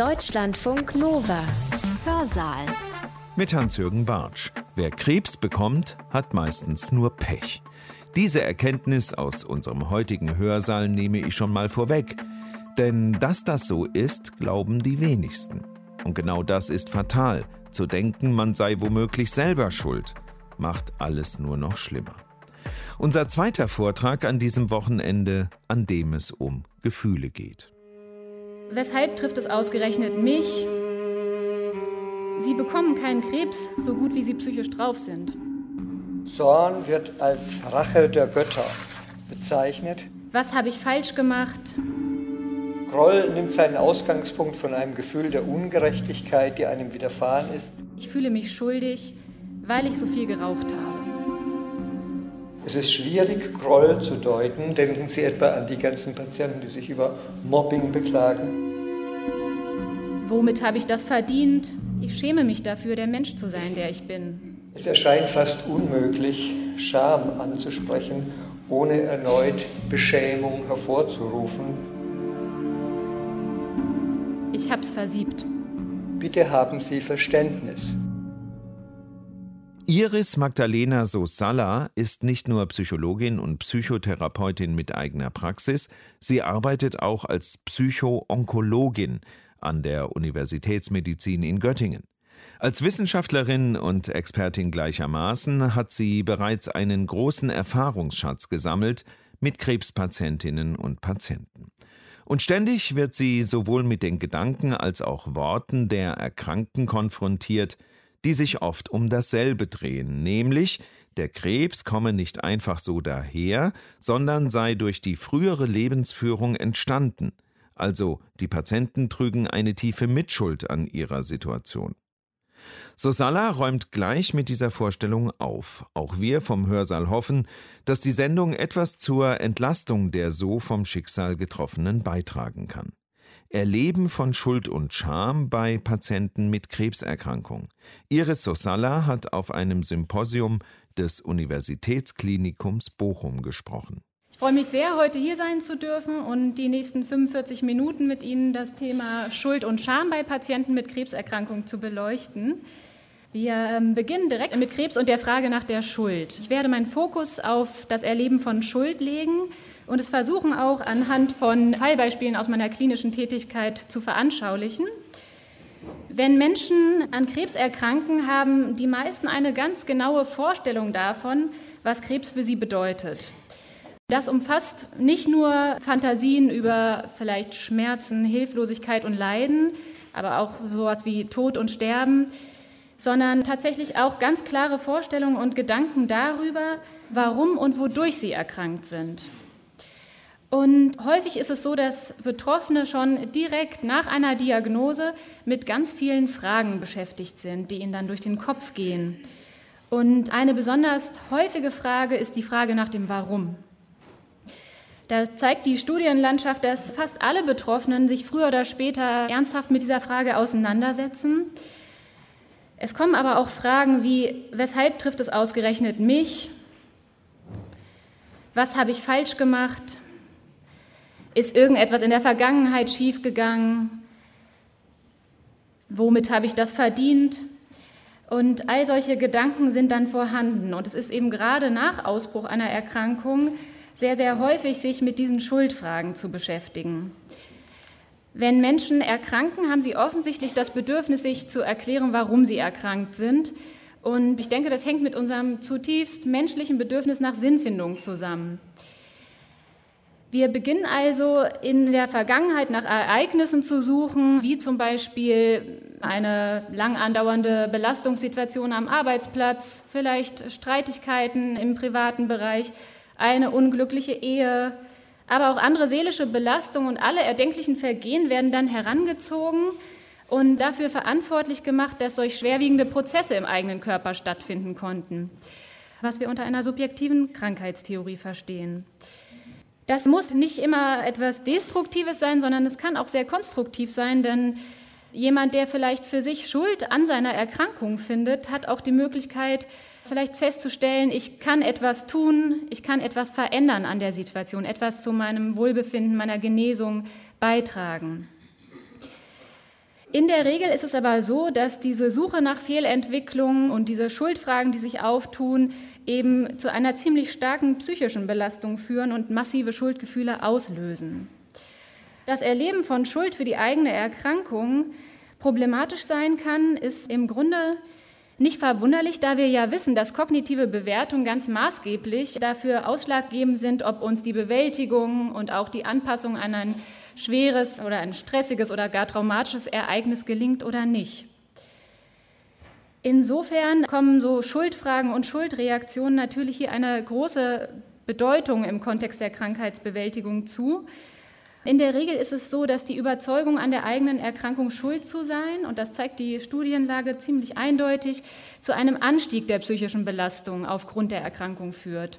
Deutschlandfunk Nova. Hörsaal. Mit Hans-Jürgen Bartsch. Wer Krebs bekommt, hat meistens nur Pech. Diese Erkenntnis aus unserem heutigen Hörsaal nehme ich schon mal vorweg. Denn dass das so ist, glauben die wenigsten. Und genau das ist fatal. Zu denken, man sei womöglich selber schuld, macht alles nur noch schlimmer. Unser zweiter Vortrag an diesem Wochenende, an dem es um Gefühle geht. Weshalb trifft es ausgerechnet mich? Sie bekommen keinen Krebs, so gut wie sie psychisch drauf sind. Zorn wird als Rache der Götter bezeichnet. Was habe ich falsch gemacht? Groll nimmt seinen Ausgangspunkt von einem Gefühl der Ungerechtigkeit, die einem widerfahren ist. Ich fühle mich schuldig, weil ich so viel geraucht habe. Es ist schwierig, Groll zu deuten. Denken Sie etwa an die ganzen Patienten, die sich über Mobbing beklagen. Womit habe ich das verdient? Ich schäme mich dafür, der Mensch zu sein, der ich bin. Es erscheint fast unmöglich, Scham anzusprechen, ohne erneut Beschämung hervorzurufen. Ich hab's versiebt. Bitte haben Sie Verständnis. Iris Magdalena Sosalla ist nicht nur Psychologin und Psychotherapeutin mit eigener Praxis, sie arbeitet auch als Psycho-Onkologin an der Universitätsmedizin in Göttingen. Als Wissenschaftlerin und Expertin gleichermaßen hat sie bereits einen großen Erfahrungsschatz gesammelt mit Krebspatientinnen und Patienten. Und ständig wird sie sowohl mit den Gedanken als auch Worten der Erkrankten konfrontiert, die sich oft um dasselbe drehen, nämlich der Krebs komme nicht einfach so daher, sondern sei durch die frühere Lebensführung entstanden, also die Patienten trügen eine tiefe Mitschuld an ihrer Situation. Sosala räumt gleich mit dieser Vorstellung auf. Auch wir vom Hörsaal hoffen, dass die Sendung etwas zur Entlastung der so vom Schicksal Getroffenen beitragen kann. Erleben von Schuld und Scham bei Patienten mit Krebserkrankung. Iris Sosala hat auf einem Symposium des Universitätsklinikums Bochum gesprochen. Ich freue mich sehr, heute hier sein zu dürfen und die nächsten 45 Minuten mit Ihnen das Thema Schuld und Scham bei Patienten mit Krebserkrankung zu beleuchten. Wir ähm, beginnen direkt mit Krebs und der Frage nach der Schuld. Ich werde meinen Fokus auf das Erleben von Schuld legen und es versuchen auch anhand von Fallbeispielen aus meiner klinischen Tätigkeit zu veranschaulichen. Wenn Menschen an Krebs erkranken, haben die meisten eine ganz genaue Vorstellung davon, was Krebs für sie bedeutet. Das umfasst nicht nur Fantasien über vielleicht Schmerzen, Hilflosigkeit und Leiden, aber auch sowas wie Tod und Sterben sondern tatsächlich auch ganz klare Vorstellungen und Gedanken darüber, warum und wodurch sie erkrankt sind. Und häufig ist es so, dass Betroffene schon direkt nach einer Diagnose mit ganz vielen Fragen beschäftigt sind, die ihnen dann durch den Kopf gehen. Und eine besonders häufige Frage ist die Frage nach dem Warum. Da zeigt die Studienlandschaft, dass fast alle Betroffenen sich früher oder später ernsthaft mit dieser Frage auseinandersetzen es kommen aber auch Fragen wie, weshalb trifft es ausgerechnet mich? Was habe ich falsch gemacht? Ist irgendetwas in der Vergangenheit schiefgegangen? Womit habe ich das verdient? Und all solche Gedanken sind dann vorhanden. Und es ist eben gerade nach Ausbruch einer Erkrankung sehr, sehr häufig, sich mit diesen Schuldfragen zu beschäftigen. Wenn Menschen erkranken, haben sie offensichtlich das Bedürfnis, sich zu erklären, warum sie erkrankt sind. Und ich denke, das hängt mit unserem zutiefst menschlichen Bedürfnis nach Sinnfindung zusammen. Wir beginnen also in der Vergangenheit nach Ereignissen zu suchen, wie zum Beispiel eine lang andauernde Belastungssituation am Arbeitsplatz, vielleicht Streitigkeiten im privaten Bereich, eine unglückliche Ehe, aber auch andere seelische Belastungen und alle erdenklichen Vergehen werden dann herangezogen und dafür verantwortlich gemacht, dass solch schwerwiegende Prozesse im eigenen Körper stattfinden konnten, was wir unter einer subjektiven Krankheitstheorie verstehen. Das muss nicht immer etwas Destruktives sein, sondern es kann auch sehr konstruktiv sein, denn jemand, der vielleicht für sich Schuld an seiner Erkrankung findet, hat auch die Möglichkeit, vielleicht festzustellen, ich kann etwas tun, ich kann etwas verändern an der Situation, etwas zu meinem Wohlbefinden, meiner Genesung beitragen. In der Regel ist es aber so, dass diese Suche nach Fehlentwicklungen und diese Schuldfragen, die sich auftun, eben zu einer ziemlich starken psychischen Belastung führen und massive Schuldgefühle auslösen. Das Erleben von Schuld für die eigene Erkrankung problematisch sein kann, ist im Grunde nicht verwunderlich, da wir ja wissen, dass kognitive Bewertungen ganz maßgeblich dafür ausschlaggebend sind, ob uns die Bewältigung und auch die Anpassung an ein schweres oder ein stressiges oder gar traumatisches Ereignis gelingt oder nicht. Insofern kommen so Schuldfragen und Schuldreaktionen natürlich hier eine große Bedeutung im Kontext der Krankheitsbewältigung zu. In der Regel ist es so, dass die Überzeugung an der eigenen Erkrankung schuld zu sein, und das zeigt die Studienlage ziemlich eindeutig, zu einem Anstieg der psychischen Belastung aufgrund der Erkrankung führt.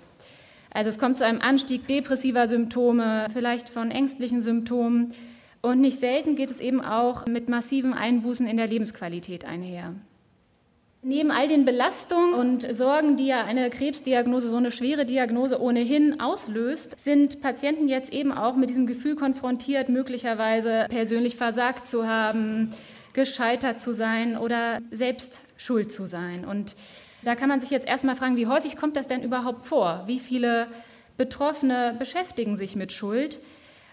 Also es kommt zu einem Anstieg depressiver Symptome, vielleicht von ängstlichen Symptomen. Und nicht selten geht es eben auch mit massiven Einbußen in der Lebensqualität einher. Neben all den Belastungen und Sorgen, die ja eine Krebsdiagnose, so eine schwere Diagnose ohnehin auslöst, sind Patienten jetzt eben auch mit diesem Gefühl konfrontiert, möglicherweise persönlich versagt zu haben, gescheitert zu sein oder selbst schuld zu sein. Und da kann man sich jetzt erstmal fragen, wie häufig kommt das denn überhaupt vor? Wie viele Betroffene beschäftigen sich mit Schuld?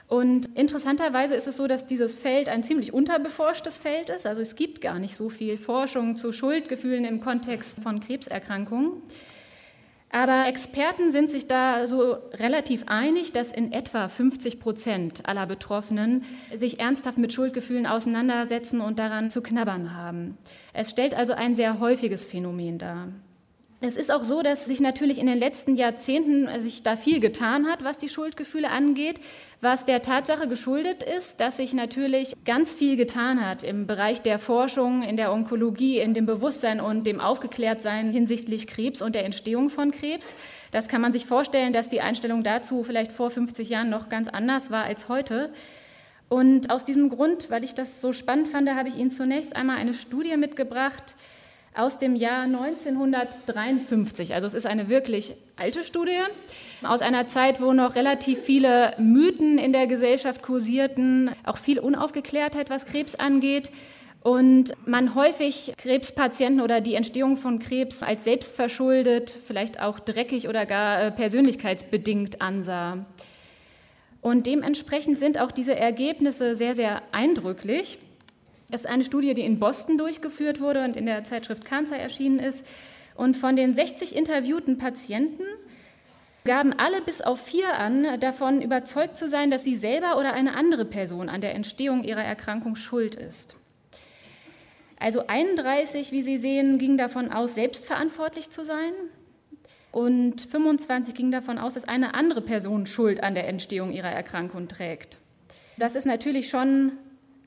Und interessanterweise ist es so, dass dieses Feld ein ziemlich unterbeforschtes Feld ist. Also es gibt gar nicht so viel Forschung zu Schuldgefühlen im Kontext von Krebserkrankungen. Aber Experten sind sich da so relativ einig, dass in etwa 50 Prozent aller Betroffenen sich ernsthaft mit Schuldgefühlen auseinandersetzen und daran zu knabbern haben. Es stellt also ein sehr häufiges Phänomen dar. Es ist auch so, dass sich natürlich in den letzten Jahrzehnten äh, sich da viel getan hat, was die Schuldgefühle angeht, was der Tatsache geschuldet ist, dass sich natürlich ganz viel getan hat im Bereich der Forschung, in der Onkologie, in dem Bewusstsein und dem Aufgeklärtsein hinsichtlich Krebs und der Entstehung von Krebs. Das kann man sich vorstellen, dass die Einstellung dazu vielleicht vor 50 Jahren noch ganz anders war als heute. Und aus diesem Grund, weil ich das so spannend fand, habe ich Ihnen zunächst einmal eine Studie mitgebracht, aus dem Jahr 1953. Also es ist eine wirklich alte Studie aus einer Zeit, wo noch relativ viele Mythen in der Gesellschaft kursierten, auch viel Unaufgeklärtheit, was Krebs angeht. Und man häufig Krebspatienten oder die Entstehung von Krebs als selbstverschuldet, vielleicht auch dreckig oder gar äh, persönlichkeitsbedingt ansah. Und dementsprechend sind auch diese Ergebnisse sehr, sehr eindrücklich. Ist eine Studie, die in Boston durchgeführt wurde und in der Zeitschrift Cancer erschienen ist. Und von den 60 interviewten Patienten gaben alle bis auf vier an, davon überzeugt zu sein, dass sie selber oder eine andere Person an der Entstehung ihrer Erkrankung schuld ist. Also 31, wie Sie sehen, gingen davon aus, selbstverantwortlich zu sein. Und 25 gingen davon aus, dass eine andere Person Schuld an der Entstehung ihrer Erkrankung trägt. Das ist natürlich schon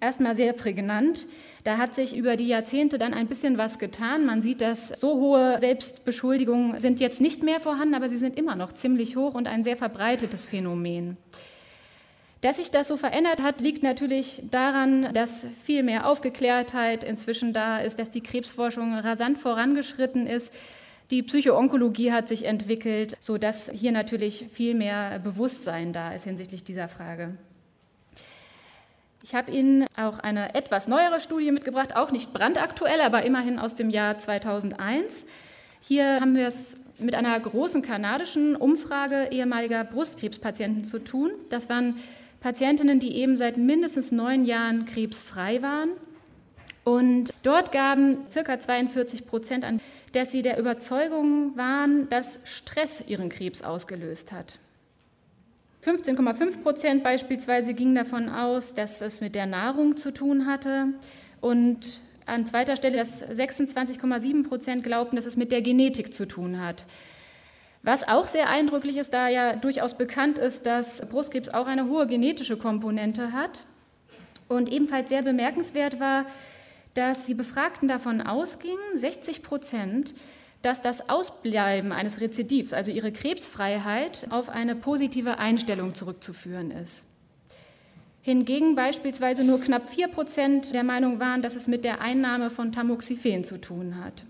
erstmal sehr prägnant. Da hat sich über die Jahrzehnte dann ein bisschen was getan. Man sieht, dass so hohe Selbstbeschuldigungen sind jetzt nicht mehr vorhanden, aber sie sind immer noch ziemlich hoch und ein sehr verbreitetes Phänomen. Dass sich das so verändert hat, liegt natürlich daran, dass viel mehr Aufgeklärtheit inzwischen da ist, dass die Krebsforschung rasant vorangeschritten ist. Die Psychoonkologie hat sich entwickelt, sodass hier natürlich viel mehr Bewusstsein da ist hinsichtlich dieser Frage. Ich habe Ihnen auch eine etwas neuere Studie mitgebracht, auch nicht brandaktuell, aber immerhin aus dem Jahr 2001. Hier haben wir es mit einer großen kanadischen Umfrage ehemaliger Brustkrebspatienten zu tun. Das waren Patientinnen, die eben seit mindestens neun Jahren krebsfrei waren. Und dort gaben ca. 42 Prozent an, dass sie der Überzeugung waren, dass Stress ihren Krebs ausgelöst hat. 15,5 Prozent beispielsweise gingen davon aus, dass es mit der Nahrung zu tun hatte. Und an zweiter Stelle, dass 26,7 Prozent glaubten, dass es mit der Genetik zu tun hat. Was auch sehr eindrücklich ist, da ja durchaus bekannt ist, dass Brustkrebs auch eine hohe genetische Komponente hat. Und ebenfalls sehr bemerkenswert war, dass die Befragten davon ausgingen, 60 Prozent, dass das Ausbleiben eines Rezidivs, also ihre Krebsfreiheit, auf eine positive Einstellung zurückzuführen ist. Hingegen beispielsweise nur knapp 4 Prozent der Meinung waren, dass es mit der Einnahme von Tamoxifen zu tun hat.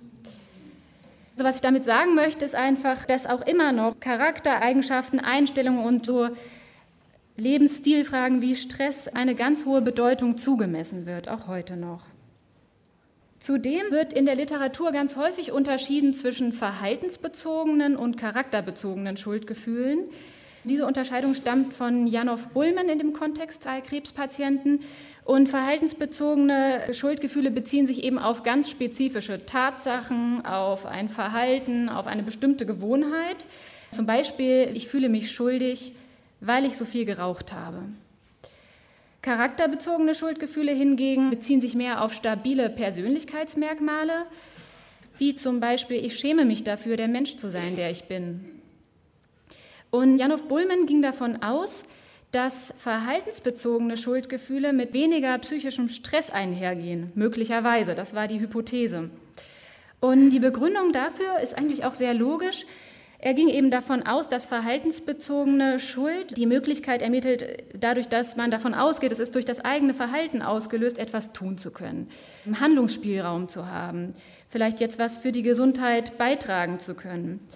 Also was ich damit sagen möchte, ist einfach, dass auch immer noch Charaktereigenschaften, Einstellungen und so Lebensstilfragen wie Stress eine ganz hohe Bedeutung zugemessen wird, auch heute noch. Zudem wird in der Literatur ganz häufig unterschieden zwischen verhaltensbezogenen und charakterbezogenen Schuldgefühlen. Diese Unterscheidung stammt von Janov Bullmann in dem Kontext bei Krebspatienten. Und verhaltensbezogene Schuldgefühle beziehen sich eben auf ganz spezifische Tatsachen, auf ein Verhalten, auf eine bestimmte Gewohnheit. Zum Beispiel, ich fühle mich schuldig, weil ich so viel geraucht habe. Charakterbezogene Schuldgefühle hingegen beziehen sich mehr auf stabile Persönlichkeitsmerkmale, wie zum Beispiel, ich schäme mich dafür, der Mensch zu sein, der ich bin. Und Janov Bullmann ging davon aus, dass verhaltensbezogene Schuldgefühle mit weniger psychischem Stress einhergehen, möglicherweise. Das war die Hypothese. Und die Begründung dafür ist eigentlich auch sehr logisch. Er ging eben davon aus, dass verhaltensbezogene Schuld die Möglichkeit ermittelt, dadurch, dass man davon ausgeht, es ist durch das eigene Verhalten ausgelöst, etwas tun zu können, Handlungsspielraum zu haben, vielleicht jetzt was für die Gesundheit beitragen zu können.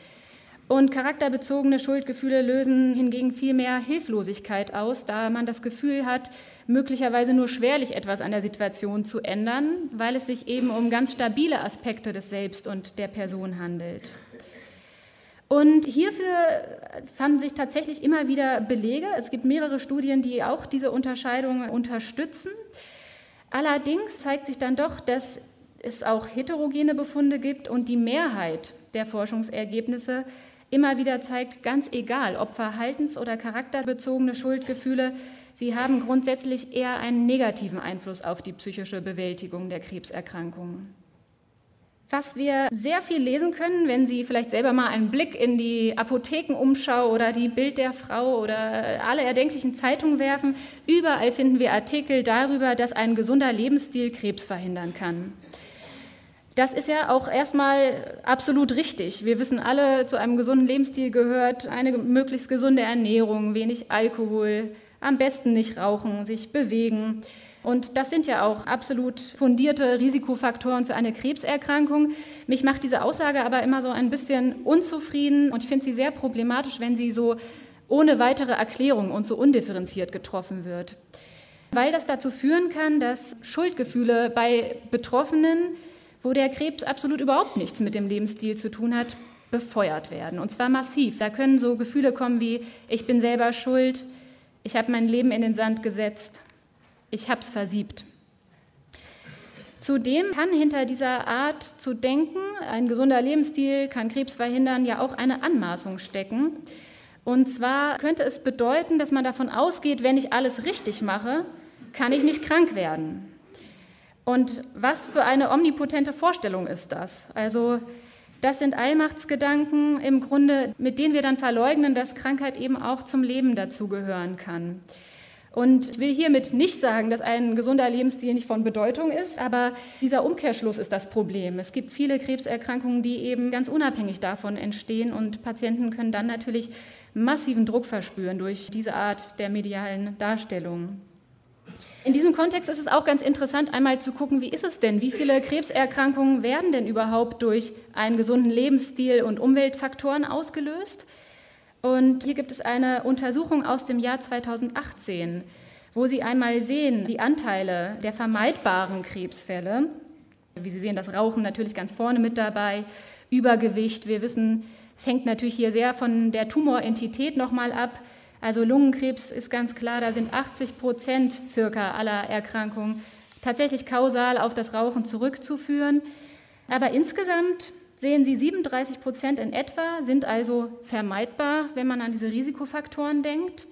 Und charakterbezogene Schuldgefühle lösen hingegen viel mehr Hilflosigkeit aus, da man das Gefühl hat, möglicherweise nur schwerlich etwas an der Situation zu ändern, weil es sich eben um ganz stabile Aspekte des Selbst und der Person handelt. Und hierfür fanden sich tatsächlich immer wieder Belege. Es gibt mehrere Studien, die auch diese Unterscheidung unterstützen. Allerdings zeigt sich dann doch, dass es auch heterogene Befunde gibt und die Mehrheit der Forschungsergebnisse immer wieder zeigt, ganz egal, ob verhaltens- oder charakterbezogene Schuldgefühle, sie haben grundsätzlich eher einen negativen Einfluss auf die psychische Bewältigung der Krebserkrankungen. Was wir sehr viel lesen können, wenn Sie vielleicht selber mal einen Blick in die Apothekenumschau oder die Bild der Frau oder alle erdenklichen Zeitungen werfen, überall finden wir Artikel darüber, dass ein gesunder Lebensstil Krebs verhindern kann. Das ist ja auch erstmal absolut richtig. Wir wissen alle, zu einem gesunden Lebensstil gehört eine möglichst gesunde Ernährung, wenig Alkohol, am besten nicht rauchen, sich bewegen. Und das sind ja auch absolut fundierte Risikofaktoren für eine Krebserkrankung. Mich macht diese Aussage aber immer so ein bisschen unzufrieden und ich finde sie sehr problematisch, wenn sie so ohne weitere Erklärung und so undifferenziert getroffen wird. Weil das dazu führen kann, dass Schuldgefühle bei Betroffenen, wo der Krebs absolut überhaupt nichts mit dem Lebensstil zu tun hat, befeuert werden. Und zwar massiv. Da können so Gefühle kommen wie, ich bin selber schuld, ich habe mein Leben in den Sand gesetzt, ich hab's versiebt. Zudem kann hinter dieser Art zu denken, ein gesunder Lebensstil kann Krebs verhindern, ja auch eine Anmaßung stecken. Und zwar könnte es bedeuten, dass man davon ausgeht, wenn ich alles richtig mache, kann ich nicht krank werden. Und was für eine omnipotente Vorstellung ist das? Also das sind Allmachtsgedanken im Grunde, mit denen wir dann verleugnen, dass Krankheit eben auch zum Leben dazugehören kann. Und ich will hiermit nicht sagen, dass ein gesunder Lebensstil nicht von Bedeutung ist, aber dieser Umkehrschluss ist das Problem. Es gibt viele Krebserkrankungen, die eben ganz unabhängig davon entstehen und Patienten können dann natürlich massiven Druck verspüren durch diese Art der medialen Darstellung. In diesem Kontext ist es auch ganz interessant, einmal zu gucken, wie ist es denn? Wie viele Krebserkrankungen werden denn überhaupt durch einen gesunden Lebensstil und Umweltfaktoren ausgelöst? Und hier gibt es eine Untersuchung aus dem Jahr 2018, wo Sie einmal sehen, die Anteile der vermeidbaren Krebsfälle. Wie Sie sehen, das Rauchen natürlich ganz vorne mit dabei, Übergewicht. Wir wissen, es hängt natürlich hier sehr von der Tumorentität nochmal ab. Also Lungenkrebs ist ganz klar, da sind 80 Prozent circa aller Erkrankungen tatsächlich kausal auf das Rauchen zurückzuführen. Aber insgesamt sehen Sie, 37 Prozent in etwa sind also vermeidbar, wenn man an diese Risikofaktoren denkt.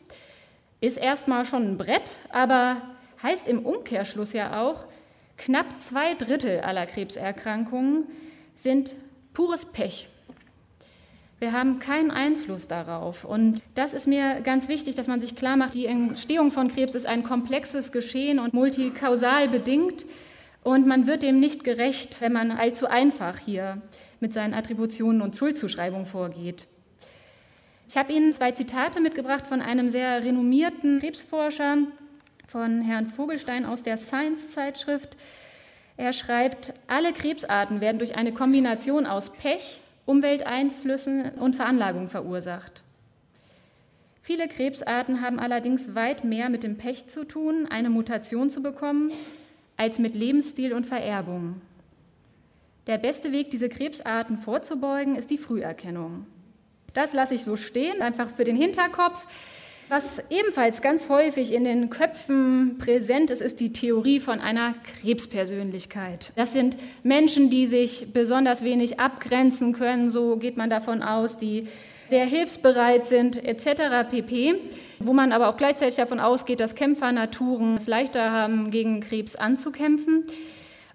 Ist erstmal schon ein Brett, aber heißt im Umkehrschluss ja auch, knapp zwei Drittel aller Krebserkrankungen sind pures Pech. Wir haben keinen Einfluss darauf. Und das ist mir ganz wichtig, dass man sich klar macht, die Entstehung von Krebs ist ein komplexes Geschehen und multikausal bedingt. Und man wird dem nicht gerecht, wenn man allzu einfach hier mit seinen Attributionen und Schuldzuschreibungen vorgeht. Ich habe Ihnen zwei Zitate mitgebracht von einem sehr renommierten Krebsforscher, von Herrn Vogelstein aus der Science-Zeitschrift. Er schreibt, alle Krebsarten werden durch eine Kombination aus Pech, Umwelteinflüssen und Veranlagung verursacht. Viele Krebsarten haben allerdings weit mehr mit dem Pech zu tun, eine Mutation zu bekommen, als mit Lebensstil und Vererbung. Der beste Weg, diese Krebsarten vorzubeugen, ist die Früherkennung. Das lasse ich so stehen, einfach für den Hinterkopf. Was ebenfalls ganz häufig in den Köpfen präsent ist, ist die Theorie von einer Krebspersönlichkeit. Das sind Menschen, die sich besonders wenig abgrenzen können, so geht man davon aus, die sehr hilfsbereit sind etc. pp. Wo man aber auch gleichzeitig davon ausgeht, dass Kämpfernaturen es leichter haben, gegen Krebs anzukämpfen.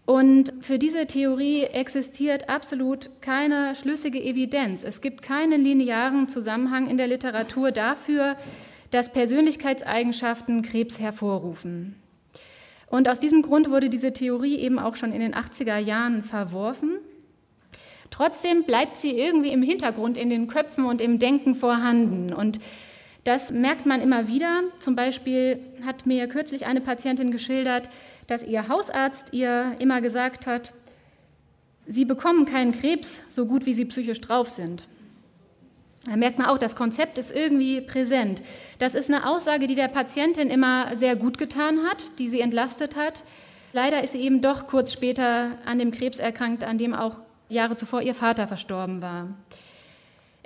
Und für diese Theorie existiert absolut keine schlüssige Evidenz. Es gibt keinen linearen Zusammenhang in der Literatur dafür, dass Persönlichkeitseigenschaften Krebs hervorrufen. Und aus diesem Grund wurde diese Theorie eben auch schon in den 80er Jahren verworfen. Trotzdem bleibt sie irgendwie im Hintergrund, in den Köpfen und im Denken vorhanden. Und das merkt man immer wieder. Zum Beispiel hat mir kürzlich eine Patientin geschildert, dass ihr Hausarzt ihr immer gesagt hat, sie bekommen keinen Krebs so gut, wie sie psychisch drauf sind. Da merkt man auch, das Konzept ist irgendwie präsent. Das ist eine Aussage, die der Patientin immer sehr gut getan hat, die sie entlastet hat. Leider ist sie eben doch kurz später an dem Krebs erkrankt, an dem auch Jahre zuvor ihr Vater verstorben war.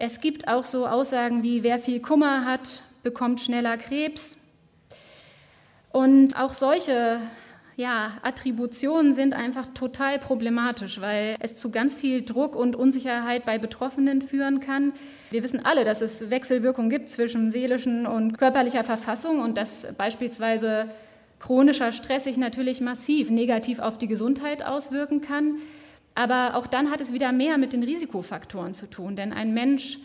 Es gibt auch so Aussagen wie, wer viel Kummer hat, bekommt schneller Krebs. Und auch solche ja, Attributionen sind einfach total problematisch, weil es zu ganz viel Druck und Unsicherheit bei Betroffenen führen kann. Wir wissen alle, dass es Wechselwirkungen gibt zwischen seelischen und körperlicher Verfassung und dass beispielsweise chronischer Stress sich natürlich massiv negativ auf die Gesundheit auswirken kann. Aber auch dann hat es wieder mehr mit den Risikofaktoren zu tun, denn ein Mensch,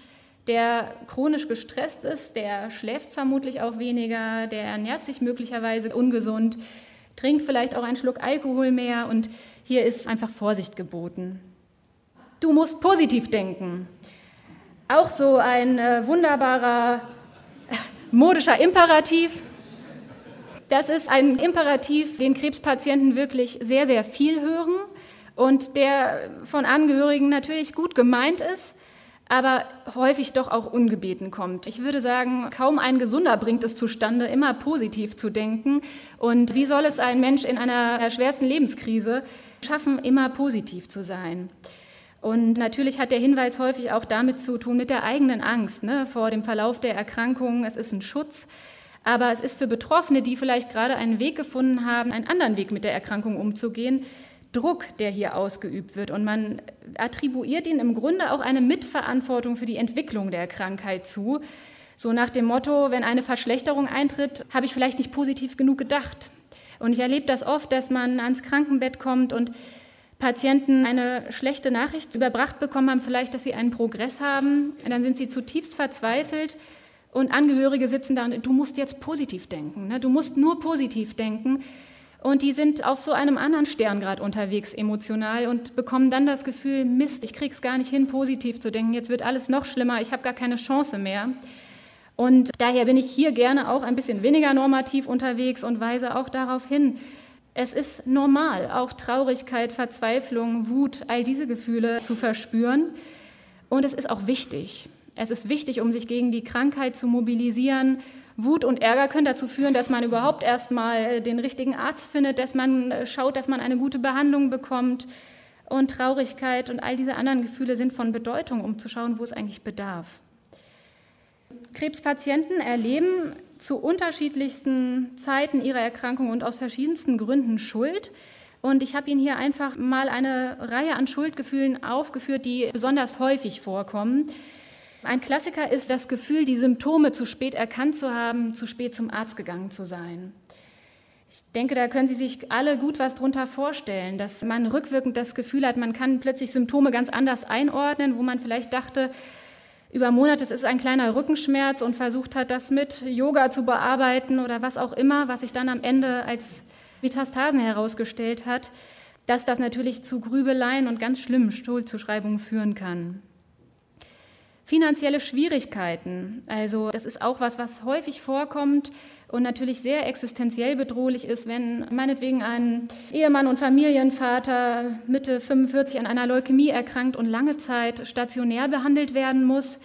der chronisch gestresst ist, der schläft vermutlich auch weniger, der ernährt sich möglicherweise ungesund, trinkt vielleicht auch einen Schluck Alkohol mehr und hier ist einfach Vorsicht geboten. Du musst positiv denken. Auch so ein äh, wunderbarer modischer Imperativ. Das ist ein Imperativ, den Krebspatienten wirklich sehr, sehr viel hören und der von Angehörigen natürlich gut gemeint ist, aber häufig doch auch ungebeten kommt. Ich würde sagen, kaum ein Gesunder bringt es zustande, immer positiv zu denken. Und wie soll es ein Mensch in einer schwersten Lebenskrise schaffen, immer positiv zu sein? Und natürlich hat der Hinweis häufig auch damit zu tun, mit der eigenen Angst ne, vor dem Verlauf der Erkrankung. Es ist ein Schutz. Aber es ist für Betroffene, die vielleicht gerade einen Weg gefunden haben, einen anderen Weg mit der Erkrankung umzugehen, Druck, der hier ausgeübt wird. Und man attribuiert ihnen im Grunde auch eine Mitverantwortung für die Entwicklung der Krankheit zu. So nach dem Motto, wenn eine Verschlechterung eintritt, habe ich vielleicht nicht positiv genug gedacht. Und ich erlebe das oft, dass man ans Krankenbett kommt und Patienten eine schlechte Nachricht überbracht bekommen haben, vielleicht, dass sie einen Progress haben. Dann sind sie zutiefst verzweifelt und Angehörige sitzen da und du musst jetzt positiv denken. Ne? Du musst nur positiv denken. Und die sind auf so einem anderen Sterngrad unterwegs emotional und bekommen dann das Gefühl, Mist, ich krieg's gar nicht hin, positiv zu denken, jetzt wird alles noch schlimmer, ich habe gar keine Chance mehr. Und daher bin ich hier gerne auch ein bisschen weniger normativ unterwegs und weise auch darauf hin, es ist normal, auch Traurigkeit, Verzweiflung, Wut, all diese Gefühle zu verspüren. Und es ist auch wichtig. Es ist wichtig, um sich gegen die Krankheit zu mobilisieren Wut und Ärger können dazu führen, dass man überhaupt erstmal den richtigen Arzt findet, dass man äh, schaut, dass man eine gute Behandlung bekommt. Und Traurigkeit und all diese anderen Gefühle sind von Bedeutung, um zu schauen, wo es eigentlich bedarf. Krebspatienten erleben zu unterschiedlichsten Zeiten ihrer Erkrankung und aus verschiedensten Gründen Schuld. Und ich habe Ihnen hier einfach mal eine Reihe an Schuldgefühlen aufgeführt, die besonders häufig vorkommen. Ein Klassiker ist das Gefühl, die Symptome zu spät erkannt zu haben, zu spät zum Arzt gegangen zu sein. Ich denke, da können Sie sich alle gut was drunter vorstellen, dass man rückwirkend das Gefühl hat, man kann plötzlich Symptome ganz anders einordnen, wo man vielleicht dachte, über Monate es ist ein kleiner Rückenschmerz und versucht hat, das mit Yoga zu bearbeiten oder was auch immer, was sich dann am Ende als Metastasen herausgestellt hat, dass das natürlich zu Grübeleien und ganz schlimmen Stuhlzuschreibungen führen kann. Finanzielle Schwierigkeiten, also das ist auch was, was häufig vorkommt und natürlich sehr existenziell bedrohlich ist, wenn meinetwegen ein Ehemann und Familienvater Mitte 45 an einer Leukämie erkrankt und lange Zeit stationär behandelt werden muss,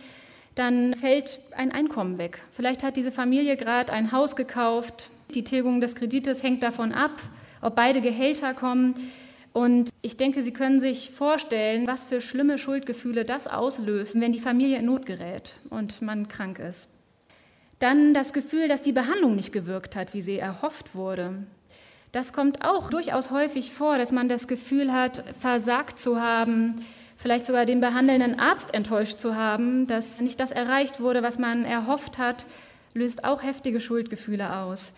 dann fällt ein Einkommen weg. Vielleicht hat diese Familie gerade ein Haus gekauft, die Tilgung des Kredites hängt davon ab, ob beide Gehälter kommen. Und ich denke, Sie können sich vorstellen, was für schlimme Schuldgefühle das auslöst, wenn die Familie in Not gerät und man krank ist. Dann das Gefühl, dass die Behandlung nicht gewirkt hat, wie sie erhofft wurde. Das kommt auch durchaus häufig vor, dass man das Gefühl hat, versagt zu haben, vielleicht sogar den behandelnden Arzt enttäuscht zu haben, dass nicht das erreicht wurde, was man erhofft hat, löst auch heftige Schuldgefühle aus.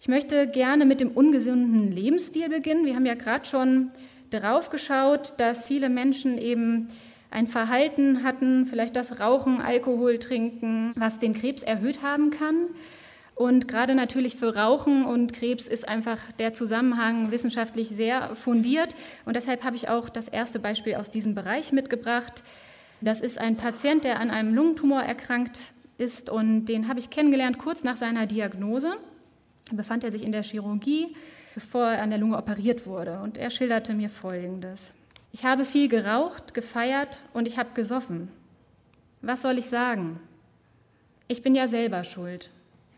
Ich möchte gerne mit dem ungesunden Lebensstil beginnen. Wir haben ja gerade schon darauf geschaut, dass viele Menschen eben ein Verhalten hatten, vielleicht das Rauchen, Alkohol trinken, was den Krebs erhöht haben kann. Und gerade natürlich für Rauchen und Krebs ist einfach der Zusammenhang wissenschaftlich sehr fundiert. Und deshalb habe ich auch das erste Beispiel aus diesem Bereich mitgebracht. Das ist ein Patient, der an einem Lungentumor erkrankt ist und den habe ich kennengelernt kurz nach seiner Diagnose befand er sich in der Chirurgie, bevor er an der Lunge operiert wurde. Und er schilderte mir Folgendes. Ich habe viel geraucht, gefeiert und ich habe gesoffen. Was soll ich sagen? Ich bin ja selber schuld.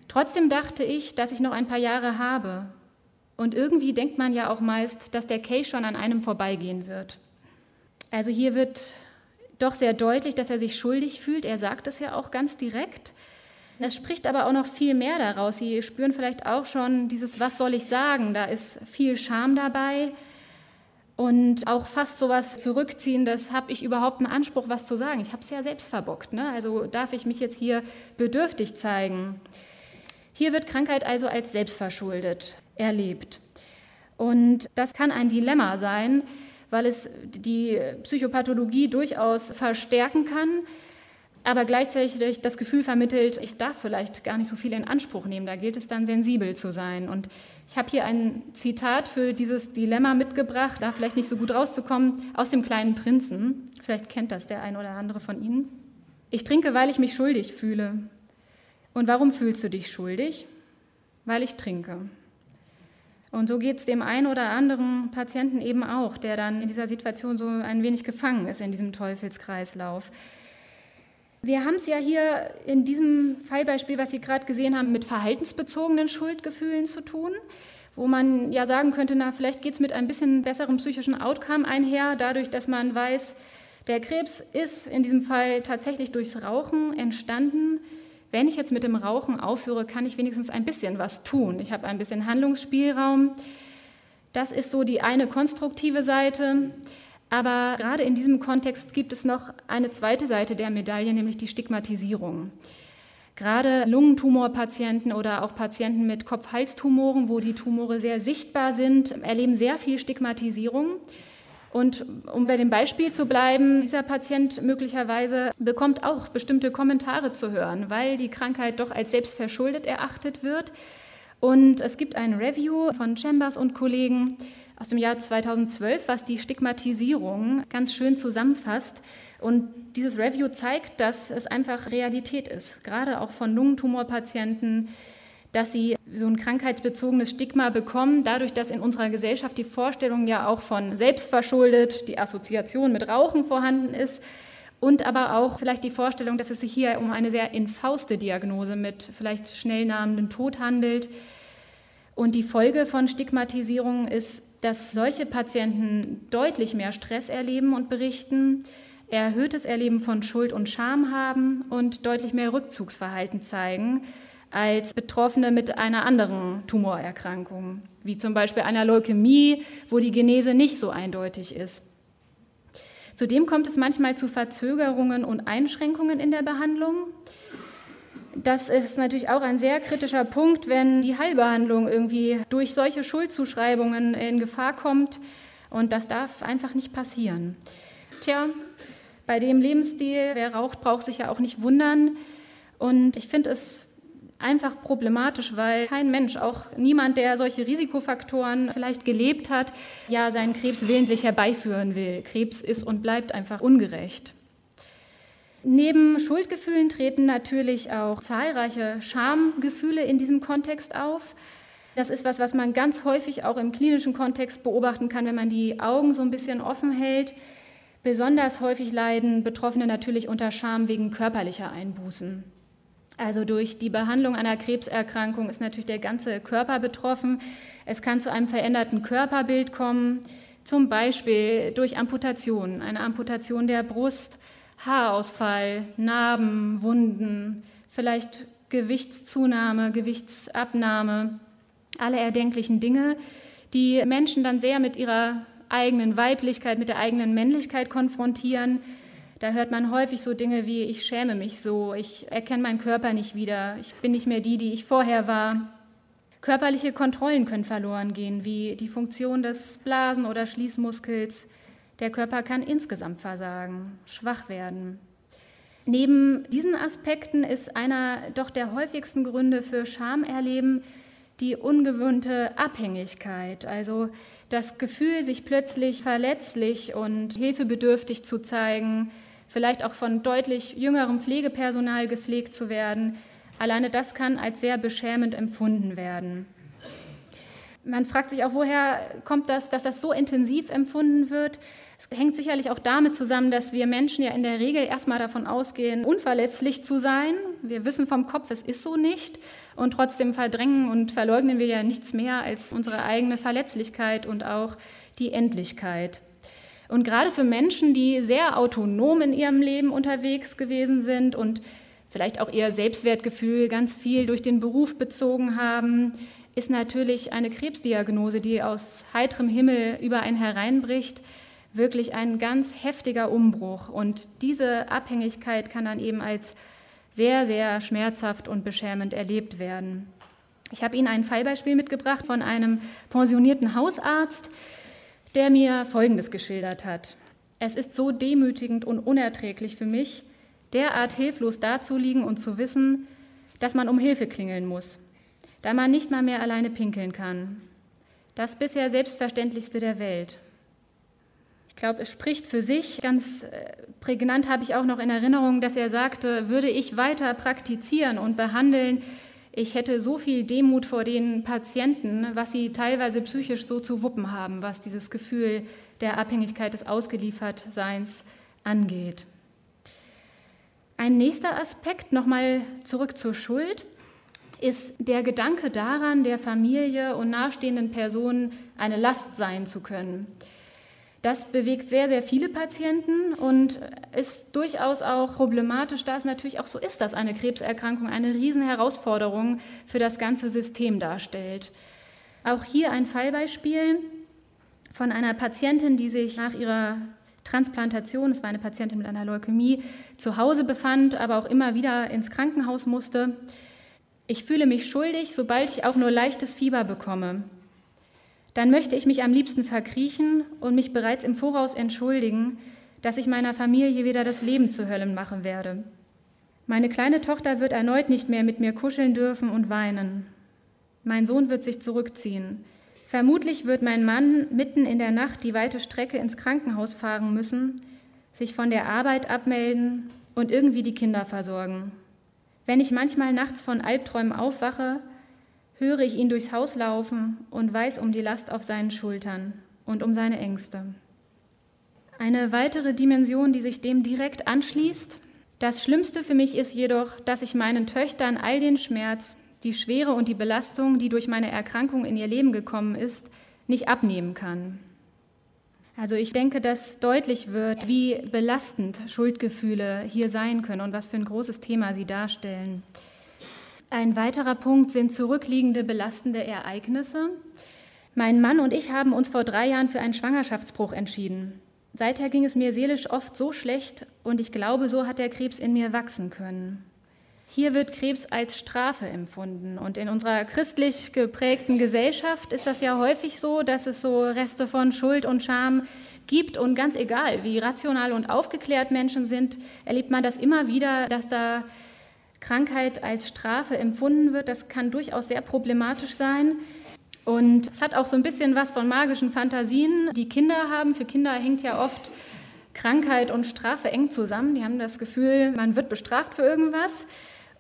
Trotzdem dachte ich, dass ich noch ein paar Jahre habe. Und irgendwie denkt man ja auch meist, dass der Case schon an einem vorbeigehen wird. Also hier wird doch sehr deutlich, dass er sich schuldig fühlt. Er sagt es ja auch ganz direkt. Es spricht aber auch noch viel mehr daraus. Sie spüren vielleicht auch schon dieses, was soll ich sagen? Da ist viel Scham dabei und auch fast so was zurückziehen, das habe ich überhaupt einen Anspruch, was zu sagen. Ich habe es ja selbst verbockt. Ne? Also darf ich mich jetzt hier bedürftig zeigen. Hier wird Krankheit also als selbstverschuldet erlebt. Und das kann ein Dilemma sein, weil es die Psychopathologie durchaus verstärken kann aber gleichzeitig das Gefühl vermittelt, ich darf vielleicht gar nicht so viel in Anspruch nehmen. Da gilt es dann sensibel zu sein. Und ich habe hier ein Zitat für dieses Dilemma mitgebracht, da vielleicht nicht so gut rauszukommen, aus dem kleinen Prinzen. Vielleicht kennt das der ein oder andere von Ihnen. Ich trinke, weil ich mich schuldig fühle. Und warum fühlst du dich schuldig? Weil ich trinke. Und so geht es dem einen oder anderen Patienten eben auch, der dann in dieser Situation so ein wenig gefangen ist in diesem Teufelskreislauf. Wir haben es ja hier in diesem Fallbeispiel, was Sie gerade gesehen haben, mit verhaltensbezogenen Schuldgefühlen zu tun, wo man ja sagen könnte, na, vielleicht geht es mit ein bisschen besserem psychischen Outcome einher, dadurch, dass man weiß, der Krebs ist in diesem Fall tatsächlich durchs Rauchen entstanden. Wenn ich jetzt mit dem Rauchen aufhöre, kann ich wenigstens ein bisschen was tun. Ich habe ein bisschen Handlungsspielraum. Das ist so die eine konstruktive Seite. Aber gerade in diesem Kontext gibt es noch eine zweite Seite der Medaille, nämlich die Stigmatisierung. Gerade Lungentumorpatienten oder auch Patienten mit Kopf-Hals-Tumoren, wo die Tumore sehr sichtbar sind, erleben sehr viel Stigmatisierung. Und um bei dem Beispiel zu bleiben, dieser Patient möglicherweise bekommt auch bestimmte Kommentare zu hören, weil die Krankheit doch als selbstverschuldet erachtet wird. Und es gibt ein Review von Chambers und Kollegen, aus dem Jahr 2012, was die Stigmatisierung ganz schön zusammenfasst. Und dieses Review zeigt, dass es einfach Realität ist, gerade auch von Lungentumorpatienten, dass sie so ein krankheitsbezogenes Stigma bekommen, dadurch, dass in unserer Gesellschaft die Vorstellung ja auch von selbstverschuldet, die Assoziation mit Rauchen vorhanden ist und aber auch vielleicht die Vorstellung, dass es sich hier um eine sehr infauste Diagnose mit vielleicht schnell nahmenden Tod handelt. Und die Folge von Stigmatisierung ist dass solche Patienten deutlich mehr Stress erleben und berichten, erhöhtes Erleben von Schuld und Scham haben und deutlich mehr Rückzugsverhalten zeigen als Betroffene mit einer anderen Tumorerkrankung, wie zum Beispiel einer Leukämie, wo die Genese nicht so eindeutig ist. Zudem kommt es manchmal zu Verzögerungen und Einschränkungen in der Behandlung. Das ist natürlich auch ein sehr kritischer Punkt, wenn die Heilbehandlung irgendwie durch solche Schuldzuschreibungen in Gefahr kommt. Und das darf einfach nicht passieren. Tja, bei dem Lebensstil, wer raucht, braucht sich ja auch nicht wundern. Und ich finde es einfach problematisch, weil kein Mensch, auch niemand, der solche Risikofaktoren vielleicht gelebt hat, ja seinen Krebs willentlich herbeiführen will. Krebs ist und bleibt einfach ungerecht. Neben Schuldgefühlen treten natürlich auch zahlreiche Schamgefühle in diesem Kontext auf. Das ist was, was man ganz häufig auch im klinischen Kontext beobachten kann, wenn man die Augen so ein bisschen offen hält. Besonders häufig leiden Betroffene natürlich unter Scham wegen körperlicher Einbußen. Also durch die Behandlung einer Krebserkrankung ist natürlich der ganze Körper betroffen. Es kann zu einem veränderten Körperbild kommen, zum Beispiel durch Amputationen, eine Amputation der Brust, Haarausfall, Narben, Wunden, vielleicht Gewichtszunahme, Gewichtsabnahme, alle erdenklichen Dinge, die Menschen dann sehr mit ihrer eigenen Weiblichkeit, mit der eigenen Männlichkeit konfrontieren, da hört man häufig so Dinge wie, ich schäme mich so, ich erkenne meinen Körper nicht wieder, ich bin nicht mehr die, die ich vorher war. Körperliche Kontrollen können verloren gehen, wie die Funktion des Blasen- oder Schließmuskels. Der Körper kann insgesamt versagen, schwach werden. Neben diesen Aspekten ist einer doch der häufigsten Gründe für Schamerleben die ungewöhnte Abhängigkeit, also das Gefühl, sich plötzlich verletzlich und hilfebedürftig zu zeigen, vielleicht auch von deutlich jüngerem Pflegepersonal gepflegt zu werden. Alleine das kann als sehr beschämend empfunden werden. Man fragt sich auch, woher kommt das, dass das so intensiv empfunden wird. Es hängt sicherlich auch damit zusammen, dass wir Menschen ja in der Regel erstmal davon ausgehen, unverletzlich zu sein. Wir wissen vom Kopf, es ist so nicht. Und trotzdem verdrängen und verleugnen wir ja nichts mehr als unsere eigene Verletzlichkeit und auch die Endlichkeit. Und gerade für Menschen, die sehr autonom in ihrem Leben unterwegs gewesen sind und vielleicht auch ihr Selbstwertgefühl ganz viel durch den Beruf bezogen haben, ist natürlich eine Krebsdiagnose, die aus heiterem Himmel über einen hereinbricht, wirklich ein ganz heftiger Umbruch. Und diese Abhängigkeit kann dann eben als sehr, sehr schmerzhaft und beschämend erlebt werden. Ich habe Ihnen ein Fallbeispiel mitgebracht von einem pensionierten Hausarzt, der mir Folgendes geschildert hat. Es ist so demütigend und unerträglich für mich, derart hilflos dazuliegen und zu wissen, dass man um Hilfe klingeln muss, da man nicht mal mehr alleine pinkeln kann. Das bisher Selbstverständlichste der Welt. Ich glaube, es spricht für sich. Ganz äh, prägnant habe ich auch noch in Erinnerung, dass er sagte, würde ich weiter praktizieren und behandeln, ich hätte so viel Demut vor den Patienten, was sie teilweise psychisch so zu wuppen haben, was dieses Gefühl der Abhängigkeit des Ausgeliefertseins angeht. Ein nächster Aspekt, nochmal zurück zur Schuld, ist der Gedanke daran, der Familie und nahestehenden Personen eine Last sein zu können. Das bewegt sehr, sehr viele Patienten und ist durchaus auch problematisch, da es natürlich auch so ist, dass eine Krebserkrankung eine Riesenherausforderung für das ganze System darstellt. Auch hier ein Fallbeispiel von einer Patientin, die sich nach ihrer Transplantation, es war eine Patientin mit einer Leukämie, zu Hause befand, aber auch immer wieder ins Krankenhaus musste. Ich fühle mich schuldig, sobald ich auch nur leichtes Fieber bekomme dann möchte ich mich am liebsten verkriechen und mich bereits im Voraus entschuldigen, dass ich meiner Familie wieder das Leben zu Höllen machen werde. Meine kleine Tochter wird erneut nicht mehr mit mir kuscheln dürfen und weinen. Mein Sohn wird sich zurückziehen. Vermutlich wird mein Mann mitten in der Nacht die weite Strecke ins Krankenhaus fahren müssen, sich von der Arbeit abmelden und irgendwie die Kinder versorgen. Wenn ich manchmal nachts von Albträumen aufwache, höre ich ihn durchs Haus laufen und weiß um die Last auf seinen Schultern und um seine Ängste. Eine weitere Dimension, die sich dem direkt anschließt, das Schlimmste für mich ist jedoch, dass ich meinen Töchtern all den Schmerz, die Schwere und die Belastung, die durch meine Erkrankung in ihr Leben gekommen ist, nicht abnehmen kann. Also ich denke, dass deutlich wird, wie belastend Schuldgefühle hier sein können und was für ein großes Thema sie darstellen. Ein weiterer Punkt sind zurückliegende belastende Ereignisse. Mein Mann und ich haben uns vor drei Jahren für einen Schwangerschaftsbruch entschieden. Seither ging es mir seelisch oft so schlecht und ich glaube, so hat der Krebs in mir wachsen können. Hier wird Krebs als Strafe empfunden. Und in unserer christlich geprägten Gesellschaft ist das ja häufig so, dass es so Reste von Schuld und Scham gibt. Und ganz egal, wie rational und aufgeklärt Menschen sind, erlebt man das immer wieder, dass da Krankheit als Strafe empfunden wird. Das kann durchaus sehr problematisch sein. Und es hat auch so ein bisschen was von magischen Fantasien, die Kinder haben. Für Kinder hängt ja oft Krankheit und Strafe eng zusammen. Die haben das Gefühl, man wird bestraft für irgendwas.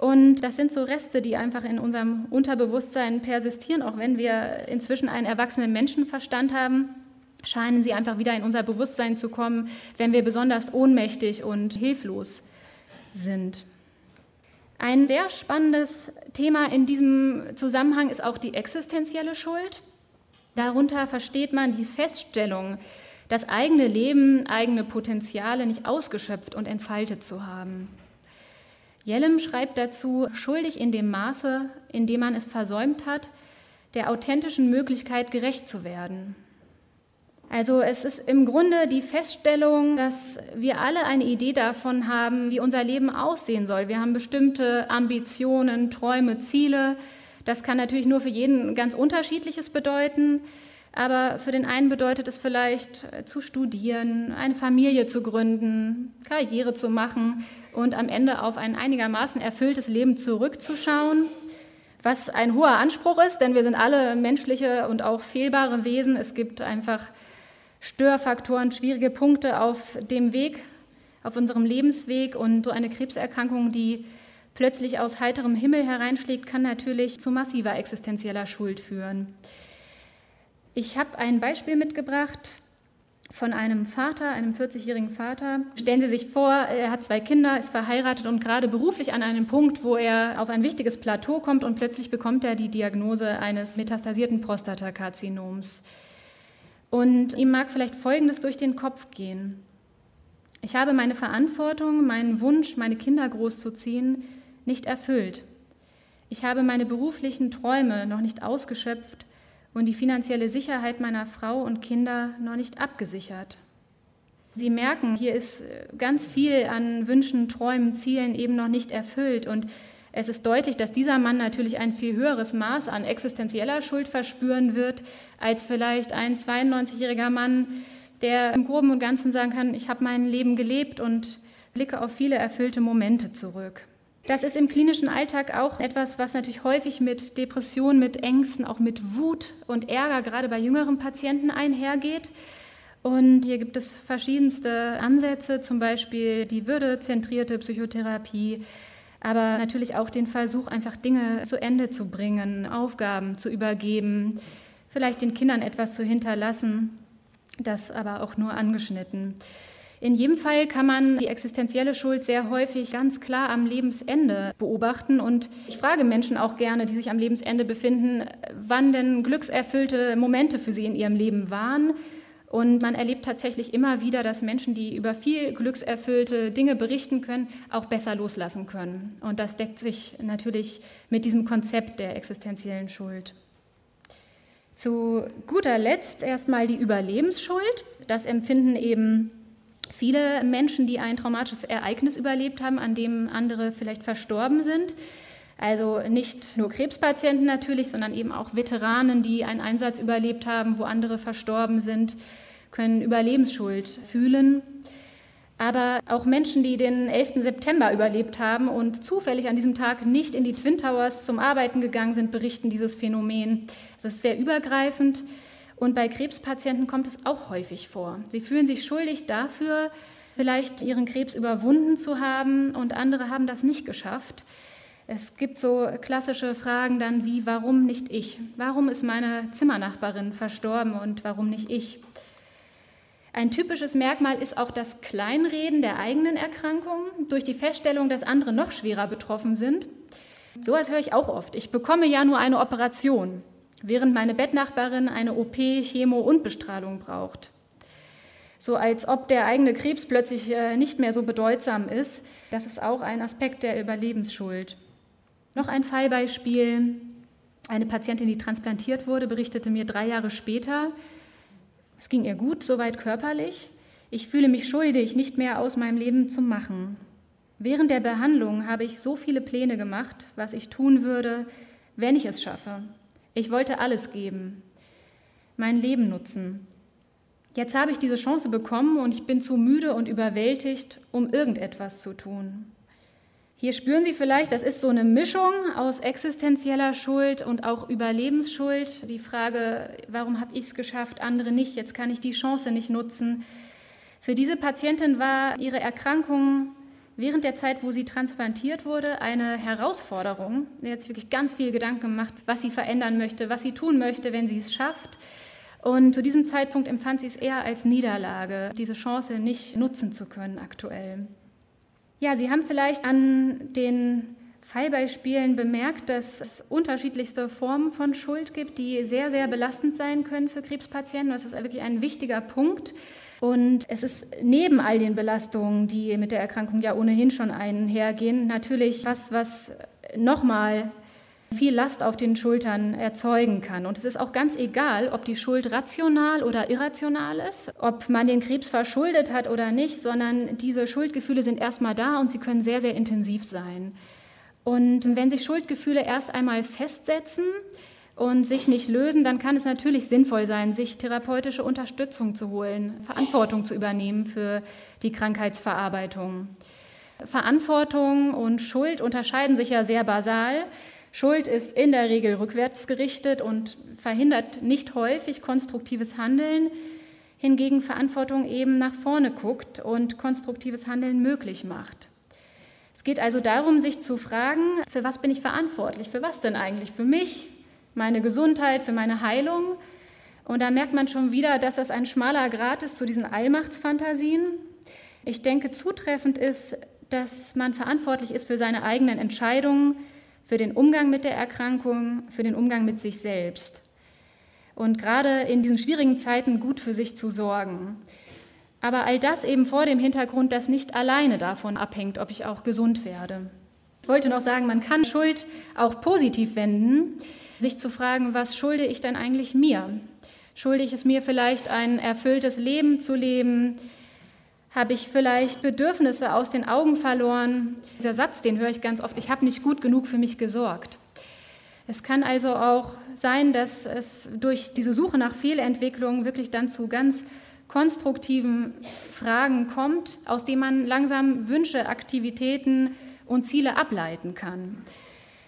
Und das sind so Reste, die einfach in unserem Unterbewusstsein persistieren. Auch wenn wir inzwischen einen erwachsenen Menschenverstand haben, scheinen sie einfach wieder in unser Bewusstsein zu kommen, wenn wir besonders ohnmächtig und hilflos sind. Ein sehr spannendes Thema in diesem Zusammenhang ist auch die existenzielle Schuld. Darunter versteht man die Feststellung, das eigene Leben, eigene Potenziale nicht ausgeschöpft und entfaltet zu haben. Jellem schreibt dazu, schuldig in dem Maße, in dem man es versäumt hat, der authentischen Möglichkeit gerecht zu werden. Also es ist im Grunde die Feststellung, dass wir alle eine Idee davon haben, wie unser Leben aussehen soll. Wir haben bestimmte Ambitionen, Träume, Ziele. Das kann natürlich nur für jeden ganz unterschiedliches bedeuten. Aber für den einen bedeutet es vielleicht zu studieren, eine Familie zu gründen, Karriere zu machen und am Ende auf ein einigermaßen erfülltes Leben zurückzuschauen, was ein hoher Anspruch ist, denn wir sind alle menschliche und auch fehlbare Wesen. Es gibt einfach Störfaktoren, schwierige Punkte auf dem Weg, auf unserem Lebensweg. Und so eine Krebserkrankung, die plötzlich aus heiterem Himmel hereinschlägt, kann natürlich zu massiver existenzieller Schuld führen. Ich habe ein Beispiel mitgebracht von einem Vater, einem 40-jährigen Vater. Stellen Sie sich vor, er hat zwei Kinder, ist verheiratet und gerade beruflich an einem Punkt, wo er auf ein wichtiges Plateau kommt und plötzlich bekommt er die Diagnose eines metastasierten Prostatakarzinoms. Und ihm mag vielleicht Folgendes durch den Kopf gehen. Ich habe meine Verantwortung, meinen Wunsch, meine Kinder großzuziehen, nicht erfüllt. Ich habe meine beruflichen Träume noch nicht ausgeschöpft und die finanzielle Sicherheit meiner Frau und Kinder noch nicht abgesichert. Sie merken, hier ist ganz viel an Wünschen, Träumen, Zielen eben noch nicht erfüllt und es ist deutlich, dass dieser Mann natürlich ein viel höheres Maß an existenzieller Schuld verspüren wird, als vielleicht ein 92-jähriger Mann, der im groben und ganzen sagen kann, ich habe mein Leben gelebt und blicke auf viele erfüllte Momente zurück. Das ist im klinischen Alltag auch etwas, was natürlich häufig mit Depressionen, mit Ängsten, auch mit Wut und Ärger gerade bei jüngeren Patienten einhergeht. Und hier gibt es verschiedenste Ansätze, zum Beispiel die würdezentrierte Psychotherapie, aber natürlich auch den Versuch, einfach Dinge zu Ende zu bringen, Aufgaben zu übergeben, vielleicht den Kindern etwas zu hinterlassen, das aber auch nur angeschnitten. In jedem Fall kann man die existenzielle Schuld sehr häufig ganz klar am Lebensende beobachten. Und ich frage Menschen auch gerne, die sich am Lebensende befinden, wann denn glückserfüllte Momente für sie in ihrem Leben waren und man erlebt tatsächlich immer wieder, dass Menschen, die über viel glückserfüllte Dinge berichten können, auch besser loslassen können. Und das deckt sich natürlich mit diesem Konzept der existenziellen Schuld. Zu guter Letzt erstmal die Überlebensschuld. Das empfinden eben viele Menschen, die ein traumatisches Ereignis überlebt haben, an dem andere vielleicht verstorben sind. Also nicht nur Krebspatienten natürlich, sondern eben auch Veteranen, die einen Einsatz überlebt haben, wo andere verstorben sind, können Überlebensschuld fühlen. Aber auch Menschen, die den 11. September überlebt haben und zufällig an diesem Tag nicht in die Twin Towers zum Arbeiten gegangen sind, berichten dieses Phänomen. Es ist sehr übergreifend und bei Krebspatienten kommt es auch häufig vor. Sie fühlen sich schuldig dafür, vielleicht ihren Krebs überwunden zu haben und andere haben das nicht geschafft. Es gibt so klassische Fragen dann wie, warum nicht ich? Warum ist meine Zimmernachbarin verstorben und warum nicht ich? Ein typisches Merkmal ist auch das Kleinreden der eigenen Erkrankung durch die Feststellung, dass andere noch schwerer betroffen sind. So etwas höre ich auch oft. Ich bekomme ja nur eine Operation, während meine Bettnachbarin eine OP, Chemo und Bestrahlung braucht. So als ob der eigene Krebs plötzlich äh, nicht mehr so bedeutsam ist. Das ist auch ein Aspekt der Überlebensschuld. Noch ein Fallbeispiel. Eine Patientin, die transplantiert wurde, berichtete mir drei Jahre später, es ging ihr gut, soweit körperlich. Ich fühle mich schuldig, nicht mehr aus meinem Leben zu machen. Während der Behandlung habe ich so viele Pläne gemacht, was ich tun würde, wenn ich es schaffe. Ich wollte alles geben, mein Leben nutzen. Jetzt habe ich diese Chance bekommen und ich bin zu müde und überwältigt, um irgendetwas zu tun. Hier spüren Sie vielleicht, das ist so eine Mischung aus existenzieller Schuld und auch Überlebensschuld. Die Frage, warum habe ich es geschafft, andere nicht, jetzt kann ich die Chance nicht nutzen. Für diese Patientin war ihre Erkrankung während der Zeit, wo sie transplantiert wurde, eine Herausforderung. Sie hat sich wirklich ganz viel Gedanken gemacht, was sie verändern möchte, was sie tun möchte, wenn sie es schafft. Und zu diesem Zeitpunkt empfand sie es eher als Niederlage, diese Chance nicht nutzen zu können aktuell. Ja, Sie haben vielleicht an den Fallbeispielen bemerkt, dass es unterschiedlichste Formen von Schuld gibt, die sehr, sehr belastend sein können für Krebspatienten. Das ist wirklich ein wichtiger Punkt. Und es ist neben all den Belastungen, die mit der Erkrankung ja ohnehin schon einhergehen, natürlich was, was nochmal viel Last auf den Schultern erzeugen kann. Und es ist auch ganz egal, ob die Schuld rational oder irrational ist, ob man den Krebs verschuldet hat oder nicht, sondern diese Schuldgefühle sind erstmal da und sie können sehr, sehr intensiv sein. Und wenn sich Schuldgefühle erst einmal festsetzen und sich nicht lösen, dann kann es natürlich sinnvoll sein, sich therapeutische Unterstützung zu holen, Verantwortung zu übernehmen für die Krankheitsverarbeitung. Verantwortung und Schuld unterscheiden sich ja sehr basal. Schuld ist in der Regel rückwärts gerichtet und verhindert nicht häufig konstruktives Handeln, hingegen Verantwortung eben nach vorne guckt und konstruktives Handeln möglich macht. Es geht also darum, sich zu fragen, für was bin ich verantwortlich? Für was denn eigentlich? Für mich, meine Gesundheit, für meine Heilung? Und da merkt man schon wieder, dass das ein schmaler Grat ist zu diesen Allmachtsfantasien. Ich denke, zutreffend ist, dass man verantwortlich ist für seine eigenen Entscheidungen, für den Umgang mit der Erkrankung, für den Umgang mit sich selbst. Und gerade in diesen schwierigen Zeiten gut für sich zu sorgen. Aber all das eben vor dem Hintergrund, dass nicht alleine davon abhängt, ob ich auch gesund werde. Ich wollte noch sagen, man kann Schuld auch positiv wenden, sich zu fragen, was schulde ich denn eigentlich mir? Schulde ich es mir vielleicht ein erfülltes Leben zu leben? Habe ich vielleicht Bedürfnisse aus den Augen verloren? Dieser Satz, den höre ich ganz oft, ich habe nicht gut genug für mich gesorgt. Es kann also auch sein, dass es durch diese Suche nach Fehlentwicklung wirklich dann zu ganz konstruktiven Fragen kommt, aus denen man langsam Wünsche, Aktivitäten und Ziele ableiten kann.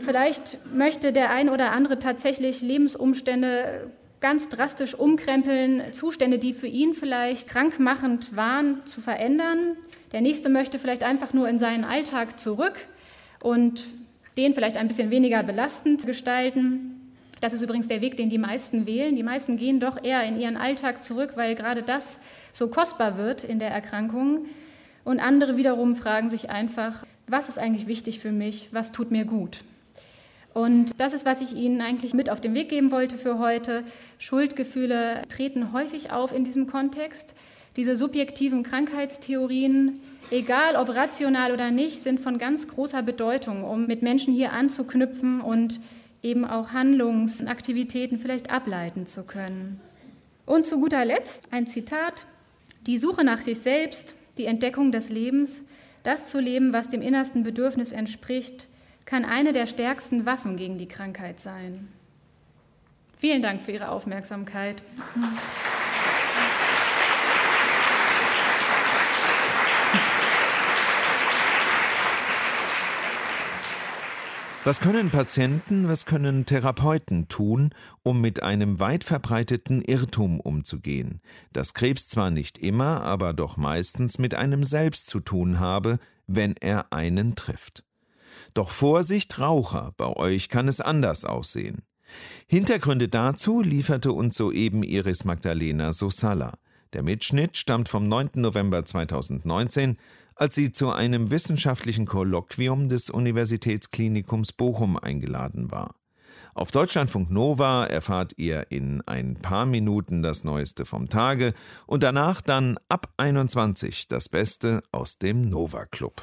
Vielleicht möchte der ein oder andere tatsächlich Lebensumstände ganz drastisch umkrempeln, Zustände, die für ihn vielleicht krankmachend waren, zu verändern. Der nächste möchte vielleicht einfach nur in seinen Alltag zurück und den vielleicht ein bisschen weniger belastend gestalten. Das ist übrigens der Weg, den die meisten wählen. Die meisten gehen doch eher in ihren Alltag zurück, weil gerade das so kostbar wird in der Erkrankung. Und andere wiederum fragen sich einfach, was ist eigentlich wichtig für mich? Was tut mir gut? Und das ist, was ich Ihnen eigentlich mit auf den Weg geben wollte für heute. Schuldgefühle treten häufig auf in diesem Kontext. Diese subjektiven Krankheitstheorien, egal ob rational oder nicht, sind von ganz großer Bedeutung, um mit Menschen hier anzuknüpfen und eben auch Handlungsaktivitäten vielleicht ableiten zu können. Und zu guter Letzt ein Zitat. Die Suche nach sich selbst, die Entdeckung des Lebens, das zu leben, was dem innersten Bedürfnis entspricht, kann eine der stärksten Waffen gegen die Krankheit sein. Vielen Dank für Ihre Aufmerksamkeit. Was können Patienten, was können Therapeuten tun, um mit einem weit verbreiteten Irrtum umzugehen, dass Krebs zwar nicht immer, aber doch meistens mit einem selbst zu tun habe, wenn er einen trifft. Doch Vorsicht, Raucher, bei euch kann es anders aussehen. Hintergründe dazu lieferte uns soeben Iris Magdalena Sosalla. Der Mitschnitt stammt vom 9. November 2019 als sie zu einem wissenschaftlichen Kolloquium des Universitätsklinikums Bochum eingeladen war. Auf Deutschlandfunk Nova erfahrt ihr in ein paar Minuten das Neueste vom Tage und danach dann ab 21 das Beste aus dem Nova Club.